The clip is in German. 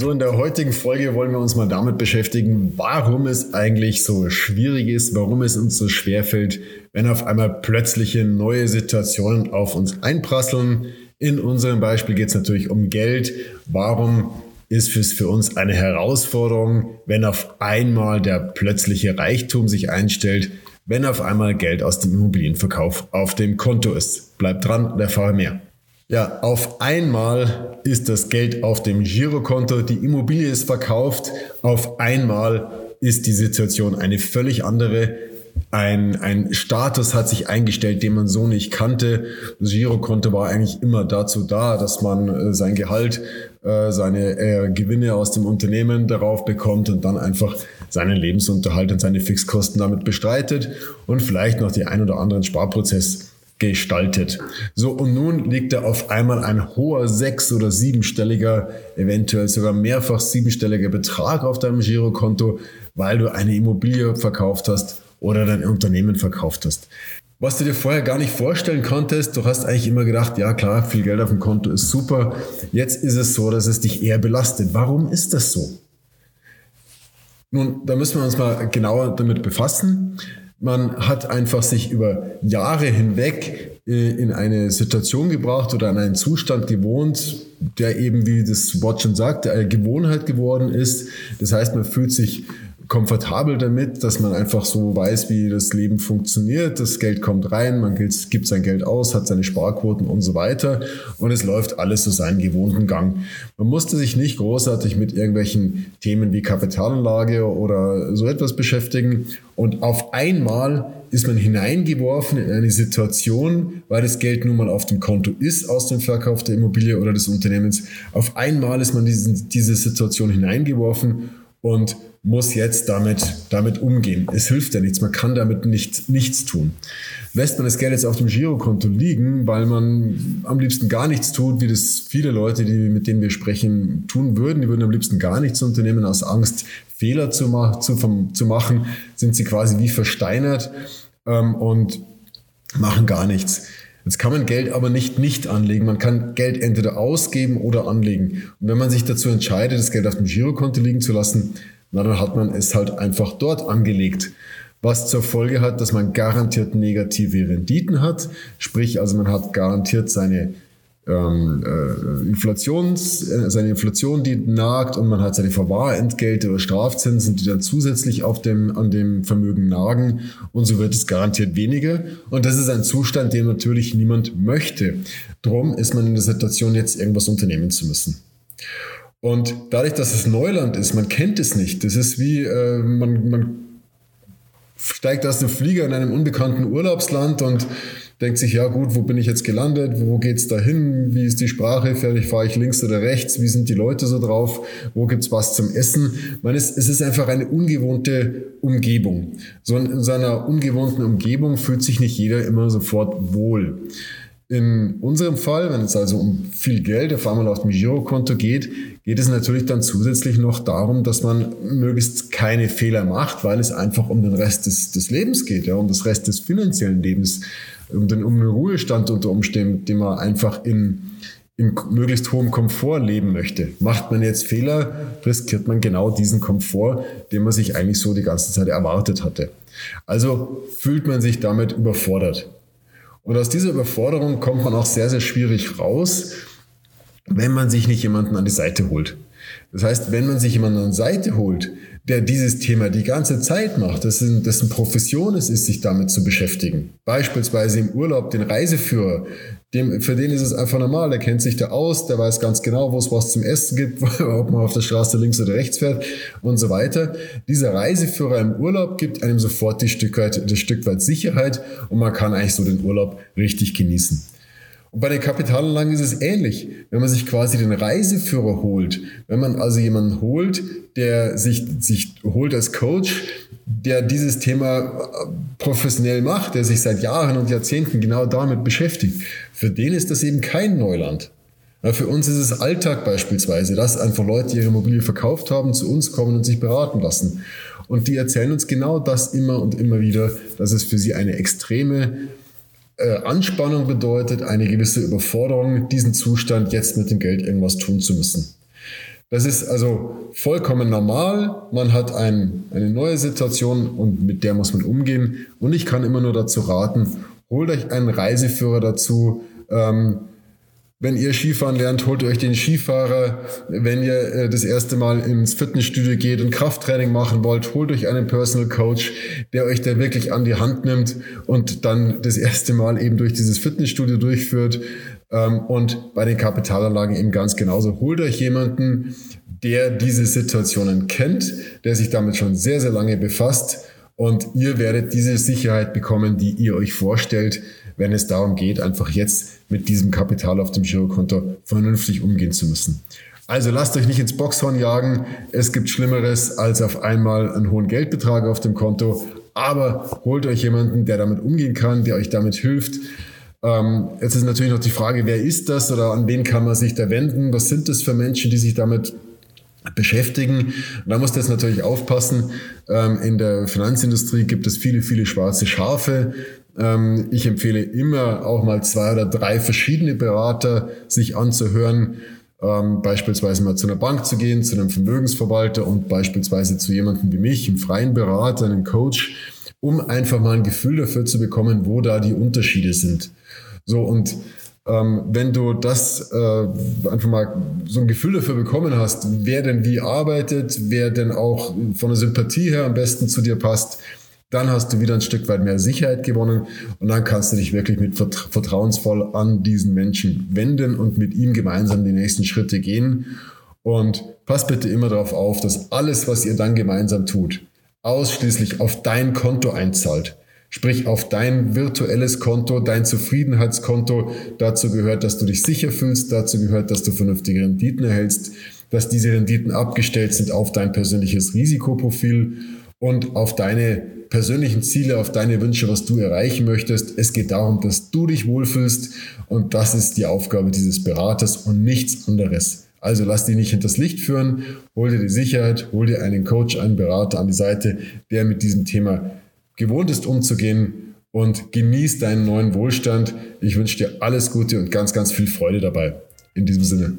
So, in der heutigen Folge wollen wir uns mal damit beschäftigen, warum es eigentlich so schwierig ist, warum es uns so schwer fällt, wenn auf einmal plötzliche neue Situationen auf uns einprasseln. In unserem Beispiel geht es natürlich um Geld. Warum ist es für uns eine Herausforderung, wenn auf einmal der plötzliche Reichtum sich einstellt, wenn auf einmal Geld aus dem Immobilienverkauf auf dem Konto ist? Bleibt dran und erfahre mehr. Ja, auf einmal ist das Geld auf dem Girokonto, die Immobilie ist verkauft, auf einmal ist die Situation eine völlig andere. Ein, ein Status hat sich eingestellt, den man so nicht kannte. Das Girokonto war eigentlich immer dazu da, dass man äh, sein Gehalt, äh, seine äh, Gewinne aus dem Unternehmen darauf bekommt und dann einfach seinen Lebensunterhalt und seine Fixkosten damit bestreitet und vielleicht noch die ein oder anderen Sparprozess gestaltet. So, und nun liegt da auf einmal ein hoher sechs- oder siebenstelliger, eventuell sogar mehrfach siebenstelliger Betrag auf deinem Girokonto, weil du eine Immobilie verkauft hast oder dein Unternehmen verkauft hast. Was du dir vorher gar nicht vorstellen konntest, du hast eigentlich immer gedacht, ja klar, viel Geld auf dem Konto ist super. Jetzt ist es so, dass es dich eher belastet. Warum ist das so? Nun, da müssen wir uns mal genauer damit befassen. Man hat einfach sich über Jahre hinweg äh, in eine Situation gebracht oder an einen Zustand gewohnt, der eben, wie das Wort schon sagt, eine Gewohnheit geworden ist. Das heißt, man fühlt sich komfortabel damit, dass man einfach so weiß, wie das Leben funktioniert. Das Geld kommt rein, man gibt sein Geld aus, hat seine Sparquoten und so weiter und es läuft alles so seinen gewohnten Gang. Man musste sich nicht großartig mit irgendwelchen Themen wie Kapitalanlage oder so etwas beschäftigen und auf einmal ist man hineingeworfen in eine Situation, weil das Geld nun mal auf dem Konto ist aus dem Verkauf der Immobilie oder des Unternehmens. Auf einmal ist man in diese Situation hineingeworfen und muss jetzt damit, damit umgehen. Es hilft ja nichts, man kann damit nicht, nichts tun. Lässt man das Geld jetzt auf dem Girokonto liegen, weil man am liebsten gar nichts tut, wie das viele Leute, die, mit denen wir sprechen, tun würden, die würden am liebsten gar nichts unternehmen, aus Angst, Fehler zu, mach, zu, vom, zu machen, sind sie quasi wie versteinert ähm, und machen gar nichts. Jetzt kann man Geld aber nicht nicht anlegen. Man kann Geld entweder ausgeben oder anlegen. Und wenn man sich dazu entscheidet, das Geld auf dem Girokonto liegen zu lassen, na, dann hat man es halt einfach dort angelegt. Was zur Folge hat, dass man garantiert negative Renditen hat. Sprich, also man hat garantiert seine ähm, äh, Inflations, äh, seine Inflation, die nagt und man hat seine Verwahrentgelte oder Strafzinsen, die dann zusätzlich auf dem, an dem Vermögen nagen und so wird es garantiert weniger. Und das ist ein Zustand, den natürlich niemand möchte. Drum ist man in der Situation, jetzt irgendwas unternehmen zu müssen. Und dadurch, dass es Neuland ist, man kennt es nicht. Das ist wie, äh, man, man steigt aus dem Flieger in einem unbekannten Urlaubsland und denkt sich, ja gut, wo bin ich jetzt gelandet? Wo geht's da hin? Wie ist die Sprache? Fertig, fahre ich links oder rechts? Wie sind die Leute so drauf? Wo gibt's was zum Essen? Man ist, es ist einfach eine ungewohnte Umgebung. So in seiner ungewohnten Umgebung fühlt sich nicht jeder immer sofort wohl. In unserem Fall, wenn es also um viel Geld auf einmal auf dem Girokonto geht, geht es natürlich dann zusätzlich noch darum, dass man möglichst keine Fehler macht, weil es einfach um den Rest des, des Lebens geht, ja, um das Rest des finanziellen Lebens, um den, um den Ruhestand unter Umständen, den man einfach in, in möglichst hohem Komfort leben möchte. Macht man jetzt Fehler, riskiert man genau diesen Komfort, den man sich eigentlich so die ganze Zeit erwartet hatte. Also fühlt man sich damit überfordert. Und aus dieser Überforderung kommt man auch sehr, sehr schwierig raus, wenn man sich nicht jemanden an die Seite holt. Das heißt, wenn man sich jemanden an die Seite holt, der dieses Thema die ganze Zeit macht, dessen, dessen Profession es ist, sich damit zu beschäftigen. Beispielsweise im Urlaub den Reiseführer, dem, für den ist es einfach normal, der kennt sich da aus, der weiß ganz genau, wo es was zum Essen gibt, ob man auf der Straße links oder rechts fährt und so weiter. Dieser Reiseführer im Urlaub gibt einem sofort die Stück weit, das Stück weit Sicherheit und man kann eigentlich so den Urlaub richtig genießen. Und bei den Kapitalanlagen ist es ähnlich. Wenn man sich quasi den Reiseführer holt, wenn man also jemanden holt, der sich, sich holt als Coach, der dieses Thema äh, professionell macht, der sich seit Jahren und Jahrzehnten genau damit beschäftigt, für den ist das eben kein Neuland. Für uns ist es Alltag beispielsweise, dass einfach Leute ihre Immobilie verkauft haben, zu uns kommen und sich beraten lassen. Und die erzählen uns genau das immer und immer wieder, dass es für sie eine extreme äh, Anspannung bedeutet, eine gewisse Überforderung, diesen Zustand jetzt mit dem Geld irgendwas tun zu müssen. Das ist also vollkommen normal. Man hat ein, eine neue Situation und mit der muss man umgehen. Und ich kann immer nur dazu raten, holt euch einen Reiseführer dazu. Ähm, wenn ihr Skifahren lernt, holt euch den Skifahrer. Wenn ihr äh, das erste Mal ins Fitnessstudio geht und Krafttraining machen wollt, holt euch einen Personal Coach, der euch da wirklich an die Hand nimmt und dann das erste Mal eben durch dieses Fitnessstudio durchführt. Ähm, und bei den Kapitalanlagen eben ganz genauso. Holt euch jemanden, der diese Situationen kennt, der sich damit schon sehr, sehr lange befasst und ihr werdet diese Sicherheit bekommen, die ihr euch vorstellt, wenn es darum geht, einfach jetzt mit diesem Kapital auf dem Girokonto vernünftig umgehen zu müssen. Also lasst euch nicht ins Boxhorn jagen. Es gibt Schlimmeres als auf einmal einen hohen Geldbetrag auf dem Konto. Aber holt euch jemanden, der damit umgehen kann, der euch damit hilft. Ähm, jetzt ist natürlich noch die Frage, wer ist das oder an wen kann man sich da wenden? Was sind das für Menschen, die sich damit beschäftigen. da du jetzt natürlich aufpassen. Ähm, in der Finanzindustrie gibt es viele, viele schwarze Schafe. Ähm, ich empfehle immer auch mal zwei oder drei verschiedene Berater sich anzuhören. Ähm, beispielsweise mal zu einer Bank zu gehen, zu einem Vermögensverwalter und beispielsweise zu jemandem wie mich, einem freien Berater, einem Coach, um einfach mal ein Gefühl dafür zu bekommen, wo da die Unterschiede sind. So und ähm, wenn du das äh, einfach mal so ein Gefühl dafür bekommen hast, wer denn wie arbeitet, wer denn auch von der Sympathie her am besten zu dir passt, dann hast du wieder ein Stück weit mehr Sicherheit gewonnen und dann kannst du dich wirklich mit vertrauensvoll an diesen Menschen wenden und mit ihm gemeinsam die nächsten Schritte gehen. Und pass bitte immer darauf auf, dass alles, was ihr dann gemeinsam tut, ausschließlich auf dein Konto einzahlt. Sprich auf dein virtuelles Konto, dein Zufriedenheitskonto. Dazu gehört, dass du dich sicher fühlst, dazu gehört, dass du vernünftige Renditen erhältst, dass diese Renditen abgestellt sind auf dein persönliches Risikoprofil und auf deine persönlichen Ziele, auf deine Wünsche, was du erreichen möchtest. Es geht darum, dass du dich wohlfühlst und das ist die Aufgabe dieses Beraters und nichts anderes. Also lass dich nicht hinters Licht führen, hol dir die Sicherheit, hol dir einen Coach, einen Berater an die Seite, der mit diesem Thema gewohnt ist umzugehen und genieß deinen neuen Wohlstand. Ich wünsche dir alles Gute und ganz, ganz viel Freude dabei. In diesem Sinne.